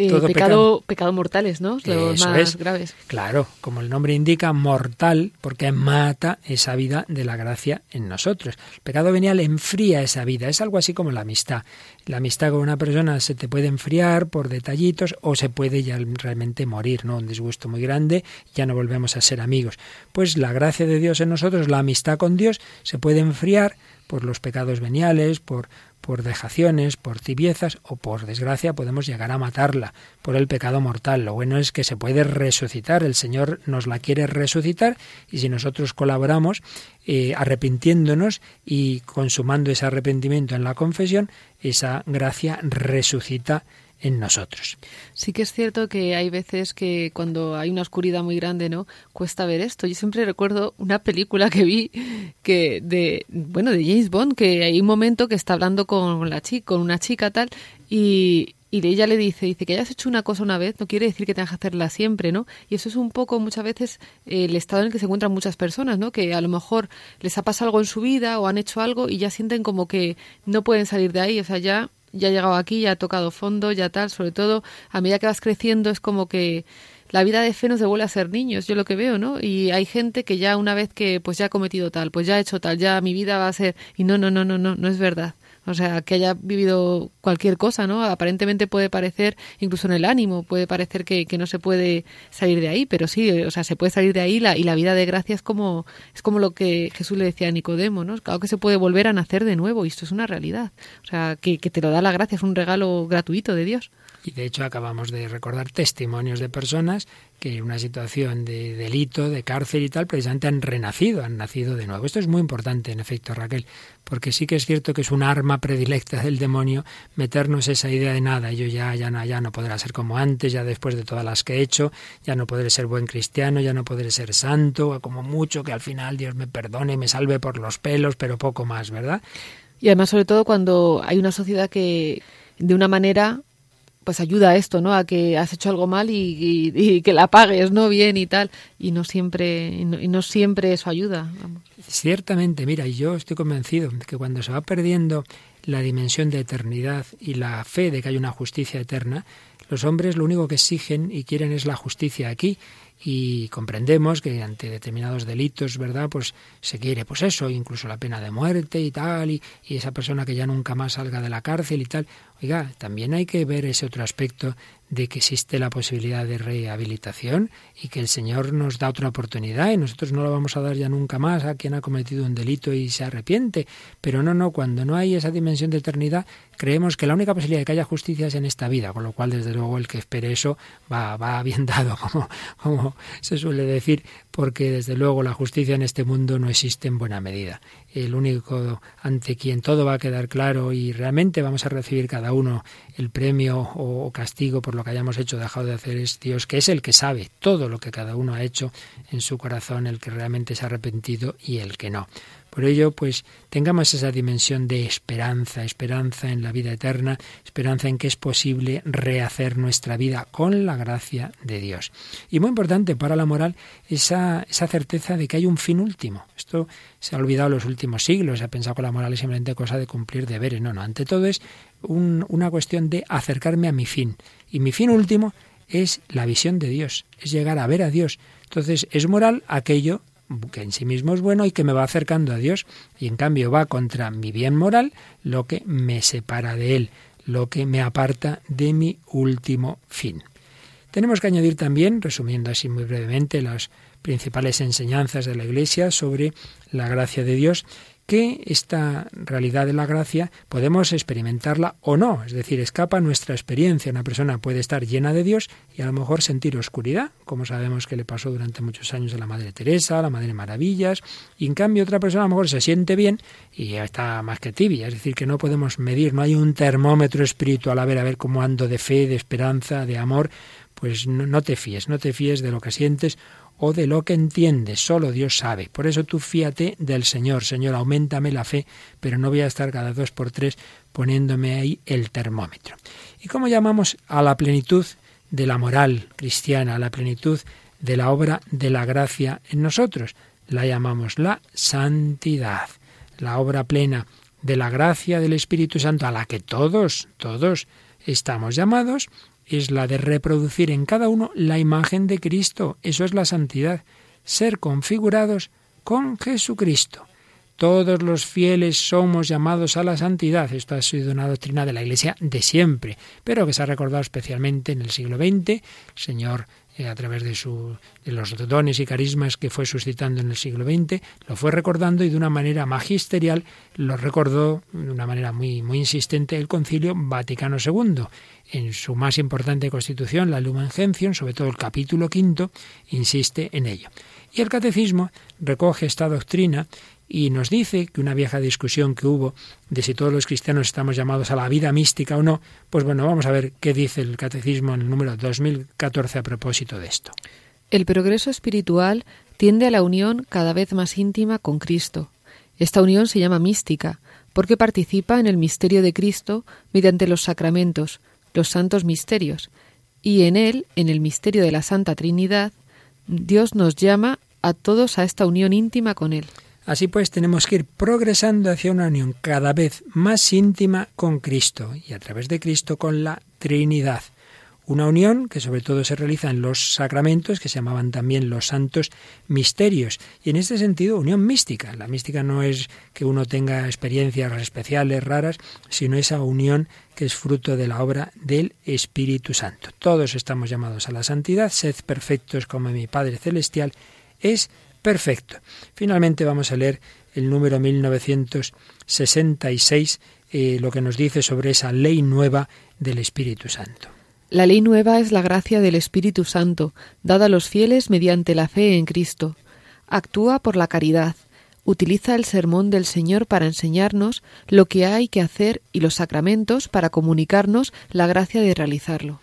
Eh, pecado, pecado, mortales, ¿no? Los más graves.
Claro, como el nombre indica, mortal, porque mata esa vida de la gracia en nosotros. El pecado venial enfría esa vida, es algo así como la amistad. La amistad con una persona se te puede enfriar por detallitos o se puede ya realmente morir, ¿no? Un disgusto muy grande, ya no volvemos a ser amigos. Pues la gracia de Dios en nosotros, la amistad con Dios, se puede enfriar por los pecados veniales, por, por dejaciones, por tibiezas o por desgracia podemos llegar a matarla por el pecado mortal. Lo bueno es que se puede resucitar, el Señor nos la quiere resucitar y si nosotros colaboramos eh, arrepintiéndonos y consumando ese arrepentimiento en la confesión, esa gracia resucita en nosotros.
Sí que es cierto que hay veces que cuando hay una oscuridad muy grande, ¿no? Cuesta ver esto. Yo siempre recuerdo una película que vi que de bueno, de James Bond, que hay un momento que está hablando con la chica, con una chica tal y y ella le dice, dice que hayas hecho una cosa una vez no quiere decir que tengas que hacerla siempre, ¿no? Y eso es un poco muchas veces el estado en el que se encuentran muchas personas, ¿no? Que a lo mejor les ha pasado algo en su vida o han hecho algo y ya sienten como que no pueden salir de ahí, o sea, ya ya ha llegado aquí, ya ha tocado fondo, ya tal, sobre todo a medida que vas creciendo es como que la vida de fe nos devuelve a ser niños, yo lo que veo, ¿no? Y hay gente que ya una vez que pues ya ha cometido tal, pues ya ha hecho tal, ya mi vida va a ser y no, no, no, no, no, no es verdad. O sea, que haya vivido cualquier cosa, ¿no? Aparentemente puede parecer, incluso en el ánimo, puede parecer que, que no se puede salir de ahí, pero sí, o sea, se puede salir de ahí la, y la vida de gracia es como, es como lo que Jesús le decía a Nicodemo, ¿no? Claro que se puede volver a nacer de nuevo y esto es una realidad. O sea, que, que te lo da la gracia, es un regalo gratuito de Dios.
Y de hecho acabamos de recordar testimonios de personas que una situación de delito, de cárcel y tal, precisamente han renacido, han nacido de nuevo. Esto es muy importante, en efecto, Raquel, porque sí que es cierto que es un arma predilecta del demonio meternos esa idea de nada, yo ya, ya no, ya no podrá ser como antes, ya después de todas las que he hecho, ya no podré ser buen cristiano, ya no podré ser santo, como mucho que al final Dios me perdone, me salve por los pelos, pero poco más, ¿verdad?
Y además, sobre todo cuando hay una sociedad que de una manera pues ayuda a esto, ¿no? A que has hecho algo mal y, que la pagues, ¿no? Bien y tal. Y no siempre, y no, siempre eso ayuda.
Ciertamente, mira, y yo estoy convencido de que cuando se va perdiendo la dimensión de eternidad y la fe de que hay una justicia eterna, los hombres lo único que exigen y quieren es la justicia aquí y comprendemos que ante determinados delitos, ¿verdad? Pues se quiere, pues eso, incluso la pena de muerte y tal, y, y, esa persona que ya nunca más salga de la cárcel y tal. Oiga, también hay que ver ese otro aspecto de que existe la posibilidad de rehabilitación y que el Señor nos da otra oportunidad y nosotros no lo vamos a dar ya nunca más a quien ha cometido un delito y se arrepiente. Pero no, no, cuando no hay esa dimensión de eternidad, creemos que la única posibilidad de que haya justicia es en esta vida, con lo cual desde luego el que espere eso va, va bien dado, como se suele decir, porque desde luego la justicia en este mundo no existe en buena medida. El único ante quien todo va a quedar claro y realmente vamos a recibir cada uno el premio o castigo por lo que hayamos hecho dejado de hacer es Dios, que es el que sabe todo lo que cada uno ha hecho en su corazón, el que realmente se ha arrepentido y el que no. Por ello, pues tengamos esa dimensión de esperanza, esperanza en la vida eterna, esperanza en que es posible rehacer nuestra vida con la gracia de Dios. Y muy importante para la moral, esa, esa certeza de que hay un fin último. Esto se ha olvidado en los últimos siglos, se ha pensado que la moral es simplemente cosa de cumplir deberes. No, no, ante todo es una cuestión de acercarme a mi fin. Y mi fin último es la visión de Dios, es llegar a ver a Dios. Entonces, es moral aquello que en sí mismo es bueno y que me va acercando a Dios, y en cambio va contra mi bien moral lo que me separa de Él, lo que me aparta de mi último fin. Tenemos que añadir también, resumiendo así muy brevemente, las principales enseñanzas de la Iglesia sobre la gracia de Dios, que esta realidad de la gracia podemos experimentarla o no, es decir, escapa nuestra experiencia. Una persona puede estar llena de Dios y a lo mejor sentir oscuridad, como sabemos que le pasó durante muchos años a la Madre Teresa, a la Madre Maravillas, y en cambio otra persona a lo mejor se siente bien y está más que tibia, es decir, que no podemos medir, no hay un termómetro espiritual a ver a ver cómo ando de fe, de esperanza, de amor, pues no, no te fíes, no te fíes de lo que sientes o de lo que entiendes, solo Dios sabe. Por eso tú fíate del Señor, Señor, aumentame la fe, pero no voy a estar cada dos por tres poniéndome ahí el termómetro. ¿Y cómo llamamos a la plenitud de la moral cristiana, a la plenitud de la obra de la gracia en nosotros? La llamamos la santidad, la obra plena de la gracia del Espíritu Santo a la que todos, todos estamos llamados es la de reproducir en cada uno la imagen de Cristo. Eso es la santidad, ser configurados con Jesucristo. Todos los fieles somos llamados a la santidad. Esto ha sido una doctrina de la Iglesia de siempre, pero que se ha recordado especialmente en el siglo XX. El Señor a través de, su, de los dones y carismas que fue suscitando en el siglo XX, lo fue recordando y de una manera magisterial lo recordó de una manera muy, muy insistente el Concilio Vaticano II. En su más importante constitución, la Lumen Gentium, sobre todo el capítulo quinto, insiste en ello. Y el catecismo recoge esta doctrina y nos dice que una vieja discusión que hubo de si todos los cristianos estamos llamados a la vida mística o no, pues bueno, vamos a ver qué dice el catecismo en el número 2014 a propósito de esto.
El progreso espiritual tiende a la unión cada vez más íntima con Cristo. Esta unión se llama mística, porque participa en el misterio de Cristo mediante los sacramentos, los santos misterios, y en él, en el misterio de la Santa Trinidad, Dios nos llama a todos a esta unión íntima con Él.
Así pues, tenemos que ir progresando hacia una unión cada vez más íntima con Cristo y a través de Cristo con la Trinidad. Una unión que sobre todo se realiza en los sacramentos, que se llamaban también los santos misterios. Y en este sentido, unión mística. La mística no es que uno tenga experiencias especiales, raras, sino esa unión que es fruto de la obra del Espíritu Santo. Todos estamos llamados a la santidad, sed perfectos como mi Padre Celestial es. Finalmente vamos a leer el número 1966, eh, lo que nos dice sobre esa ley nueva del Espíritu Santo.
La ley nueva es la gracia del Espíritu Santo, dada a los fieles mediante la fe en Cristo. Actúa por la caridad, utiliza el sermón del Señor para enseñarnos lo que hay que hacer y los sacramentos para comunicarnos la gracia de realizarlo.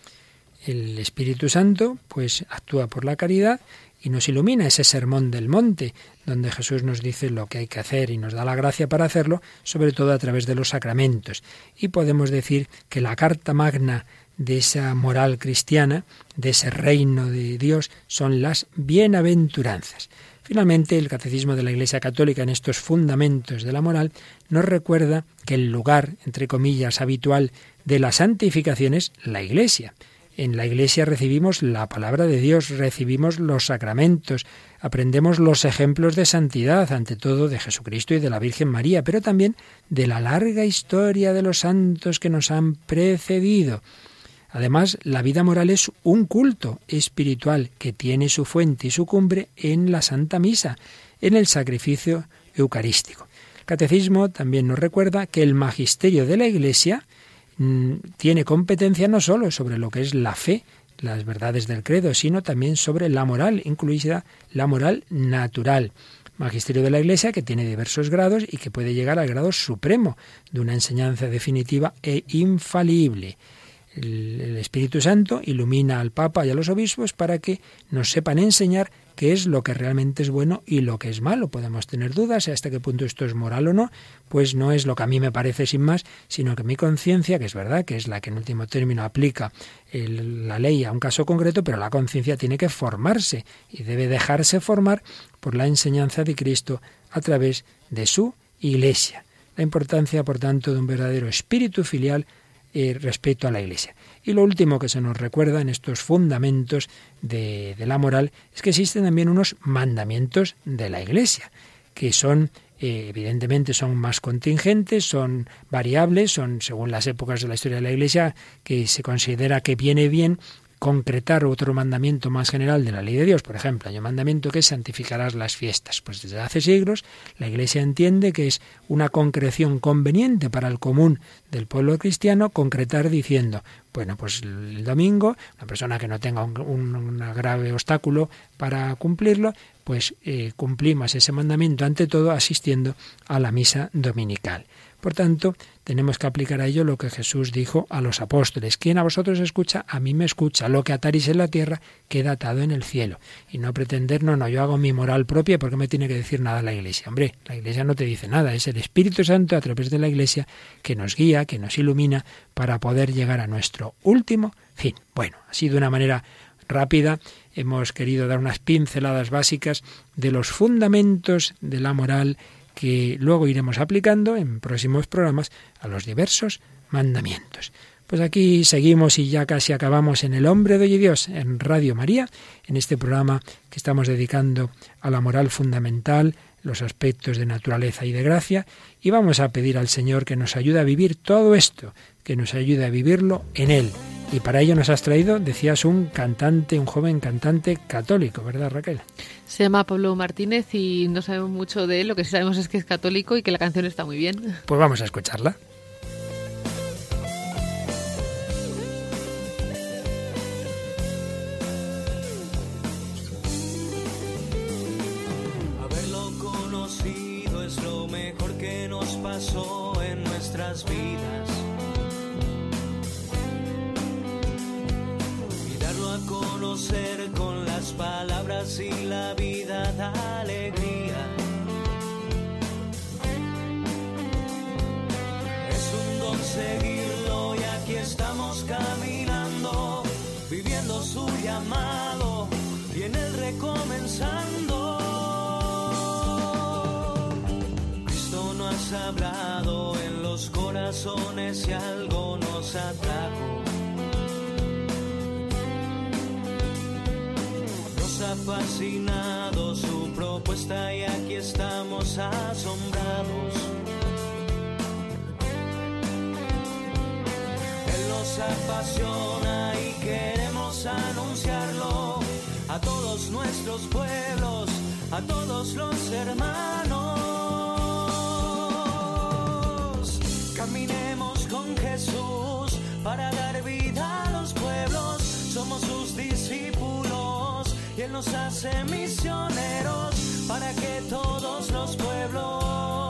El Espíritu Santo, pues, actúa por la caridad y nos ilumina ese sermón del monte, donde Jesús nos dice lo que hay que hacer y nos da la gracia para hacerlo, sobre todo a través de los sacramentos. Y podemos decir que la carta magna de esa moral cristiana, de ese reino de Dios, son las bienaventuranzas. Finalmente, el Catecismo de la Iglesia Católica en estos fundamentos de la moral nos recuerda que el lugar, entre comillas, habitual de la santificación es la Iglesia. En la Iglesia recibimos la palabra de Dios, recibimos los sacramentos, aprendemos los ejemplos de santidad, ante todo de Jesucristo y de la Virgen María, pero también de la larga historia de los santos que nos han precedido. Además, la vida moral es un culto espiritual que tiene su fuente y su cumbre en la Santa Misa, en el sacrificio eucarístico. El Catecismo también nos recuerda que el magisterio de la Iglesia mm, tiene competencia no solo sobre lo que es la fe, las verdades del credo, sino también sobre la moral, incluida la moral natural. Magisterio de la Iglesia que tiene diversos grados y que puede llegar al grado supremo de una enseñanza definitiva e infalible. El, Espíritu Santo ilumina al Papa y a los obispos para que nos sepan enseñar qué es lo que realmente es bueno y lo que es malo. Podemos tener dudas hasta qué punto esto es moral o no, pues no es lo que a mí me parece sin más, sino que mi conciencia, que es verdad, que es la que en último término aplica la ley a un caso concreto, pero la conciencia tiene que formarse y debe dejarse formar por la enseñanza de Cristo a través de su Iglesia. La importancia, por tanto, de un verdadero espíritu filial eh, respecto a la Iglesia. Y lo último que se nos recuerda en estos fundamentos de, la moral es que existen también unos mandamientos de la Iglesia, que son eh, evidentemente son más contingentes, son variables, son según las épocas de la historia de la Iglesia, que se considera que viene bien concretar otro mandamiento más general de la ley de Dios. Por ejemplo, hay un mandamiento que es santificarás las fiestas. Pues desde hace siglos la Iglesia entiende que es una concreción conveniente para el común del pueblo cristiano concretar diciendo, bueno, pues el domingo, una persona que no tenga un, grave obstáculo para cumplirlo, pues eh, cumplimos ese mandamiento ante todo asistiendo a la misa dominical. Por tanto, tenemos que aplicar a ello lo que Jesús dijo a los apóstoles. Quien a vosotros escucha, a mí me escucha. Lo que ataréis en la tierra queda atado en el cielo. Y no pretender, no, no, yo hago mi moral propia porque me tiene que decir nada la Iglesia. Hombre, la Iglesia no te dice nada, es el Espíritu Santo a través de la Iglesia que nos guía, que nos ilumina para poder llegar a nuestro último fin. Bueno, ha sido una manera rápida. Hemos querido dar unas pinceladas básicas de los fundamentos de la moral que luego iremos aplicando en próximos programas a los diversos mandamientos. Pues aquí seguimos y ya casi acabamos en El Hombre de Hoy Dios, en Radio María, en este programa que estamos dedicando a la moral fundamental, los aspectos de naturaleza y de gracia, y vamos a pedir al Señor que nos ayude a vivir todo esto, que nos ayude a vivirlo en Él. Y para ello nos has traído, decías, un cantante, un joven cantante católico, ¿verdad Raquel?
Se llama Pablo Martínez y no sabemos mucho de él, lo que sí sabemos es que es católico y que la canción está muy bien.
Pues vamos a escucharla.
Y algo nos atrajo. Nos ha fascinado su propuesta y aquí estamos asombrados. Él nos apasiona y queremos anunciarlo a todos nuestros pueblos, a todos los hermanos. Para dar vida a los pueblos. Somos sus discípulos y Él nos hace misioneros para que todos los pueblos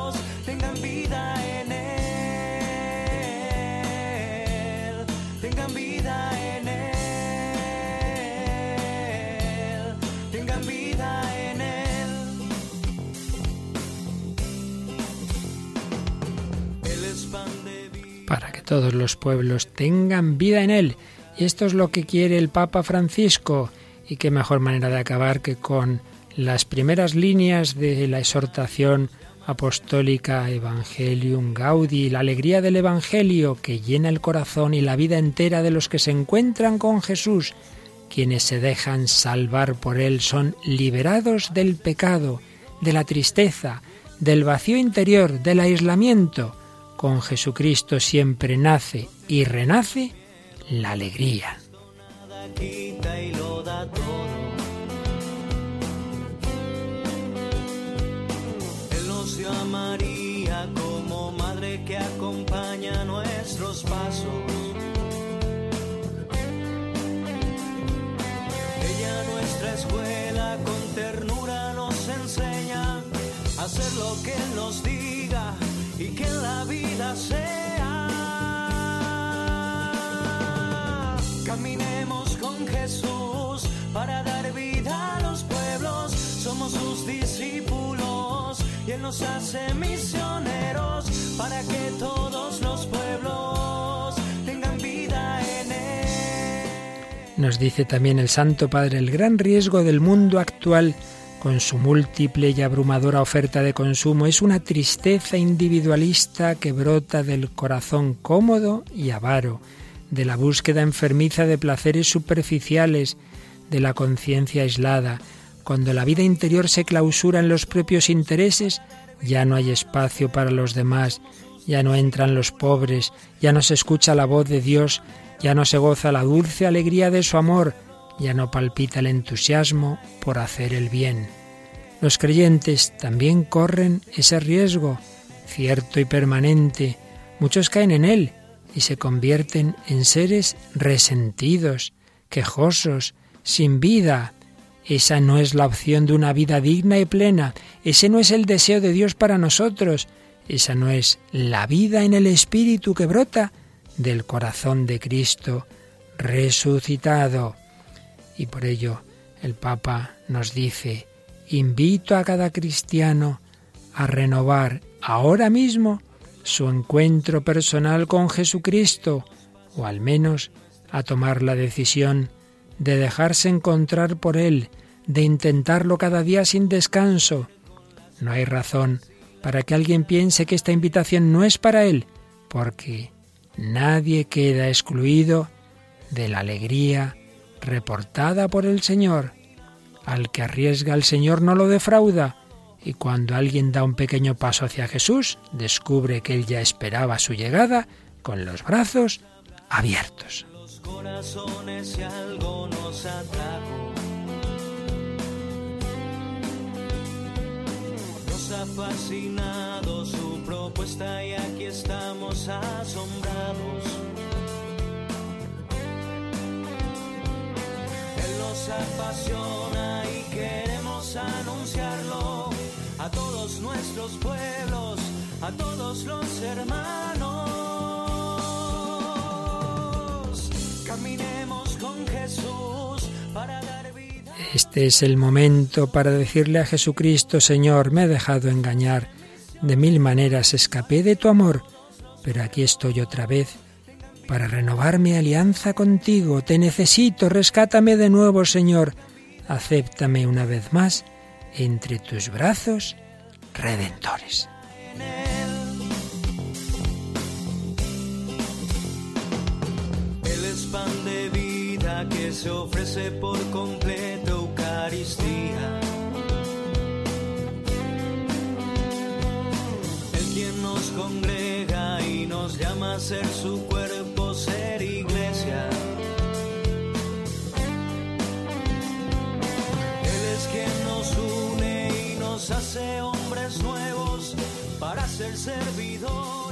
Para que todos los pueblos tengan vida en Él. Y esto es lo que quiere el Papa Francisco. Y qué mejor manera de acabar que con las primeras líneas de la exhortación Apostólica Evangelium Gaudi, la alegría del Evangelio que llena el corazón y la vida entera de los que se encuentran con Jesús. Quienes se dejan salvar por Él son liberados del pecado, de la tristeza, del vacío interior, del aislamiento. Con Jesucristo siempre nace y renace la alegría.
María como madre que acompaña nuestros pasos. Ella nuestra escuela con ternura nos enseña a hacer lo que nos diga y que la vida sea. Caminemos con Jesús para dar vida a los pueblos, somos sus discípulos y Él nos hace misioneros para que todos los pueblos tengan vida en Él.
Nos dice también el Santo Padre, el gran riesgo del mundo actual con su múltiple y abrumadora oferta de consumo es una tristeza individualista que brota del corazón cómodo y avaro, de la búsqueda enfermiza de placeres superficiales, de la conciencia aislada, cuando la vida interior se clausura en los propios intereses, ya no hay espacio para los demás, ya no entran los pobres, ya no se escucha la voz de Dios, ya no se goza la dulce alegría de su amor, ya no palpita el entusiasmo por hacer el bien. Los creyentes también corren ese riesgo, cierto y permanente. Muchos caen en él y se convierten en seres resentidos, quejosos, sin vida, esa no es la opción de una vida digna y plena. Ese no es el deseo de Dios para nosotros. Esa no es la vida en el Espíritu que brota del corazón de Cristo resucitado. Y por ello el Papa nos dice, invito a cada cristiano a renovar ahora mismo su encuentro personal con Jesucristo, o al menos a tomar la decisión de dejarse encontrar por Él, de intentarlo cada día sin descanso. No hay razón para que alguien piense que esta invitación no es para Él, porque nadie queda excluido de la alegría reportada por el Señor. Al que arriesga el Señor no lo defrauda, y cuando alguien da un pequeño paso hacia Jesús, descubre que Él ya esperaba su llegada con los brazos abiertos
corazones si algo nos. Nos ha fascinado su propuesta y aquí estamos asombrados. Él nos apasiona y queremos anunciarlo a todos nuestros pueblos, a todos los hermanos.
Este es el momento para decirle a Jesucristo, Señor, me he dejado engañar, de mil maneras escapé de tu amor, pero aquí estoy otra vez para renovar mi alianza contigo. Te necesito, rescátame de nuevo, Señor. Acéptame una vez más entre tus brazos redentores.
que se ofrece por completo Eucaristía. El quien nos congrega y nos llama a ser su cuerpo, ser iglesia. Él es quien nos une y nos hace hombres nuevos para ser servidores,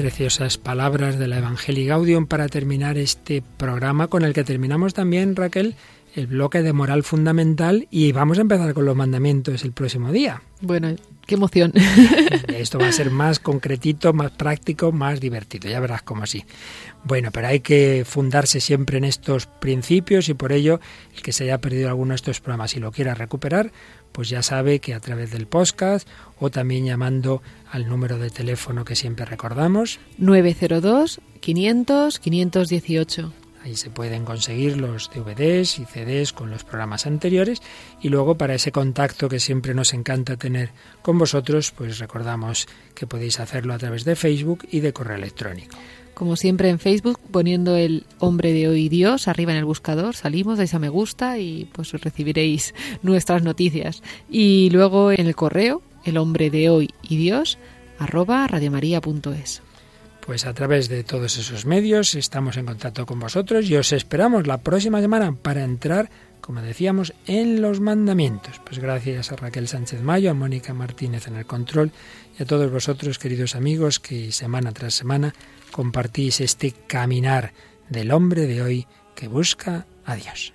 Preciosas palabras de la Evangelii Gaudium para terminar este programa con el que terminamos también, Raquel, el bloque de moral fundamental y vamos a empezar con los mandamientos el próximo día.
Bueno, qué emoción.
Esto va a ser más concretito, más práctico, más divertido, ya verás cómo sí. Bueno, pero hay que fundarse siempre en estos principios y por ello el que se haya perdido alguno de estos programas y lo quiera recuperar, pues ya sabe que a través del podcast o también llamando al número de teléfono que siempre recordamos.
902 500 518.
Ahí se pueden conseguir los DVDs y CDs con los programas anteriores y luego para ese contacto que siempre nos encanta tener con vosotros, pues recordamos que podéis hacerlo a través de Facebook y de correo electrónico.
Como siempre en Facebook, poniendo el hombre de hoy Dios arriba en el buscador, salimos, dais a me gusta y pues recibiréis nuestras noticias. Y luego en el correo, el hombre de hoy y Dios arroba radiomaria.es
pues a través de todos esos medios estamos en contacto con vosotros y os esperamos la próxima semana para entrar, como decíamos, en los mandamientos. Pues gracias a Raquel Sánchez Mayo, a Mónica Martínez en el control y a todos vosotros, queridos amigos, que semana tras semana compartís este caminar del hombre de hoy que busca a Dios.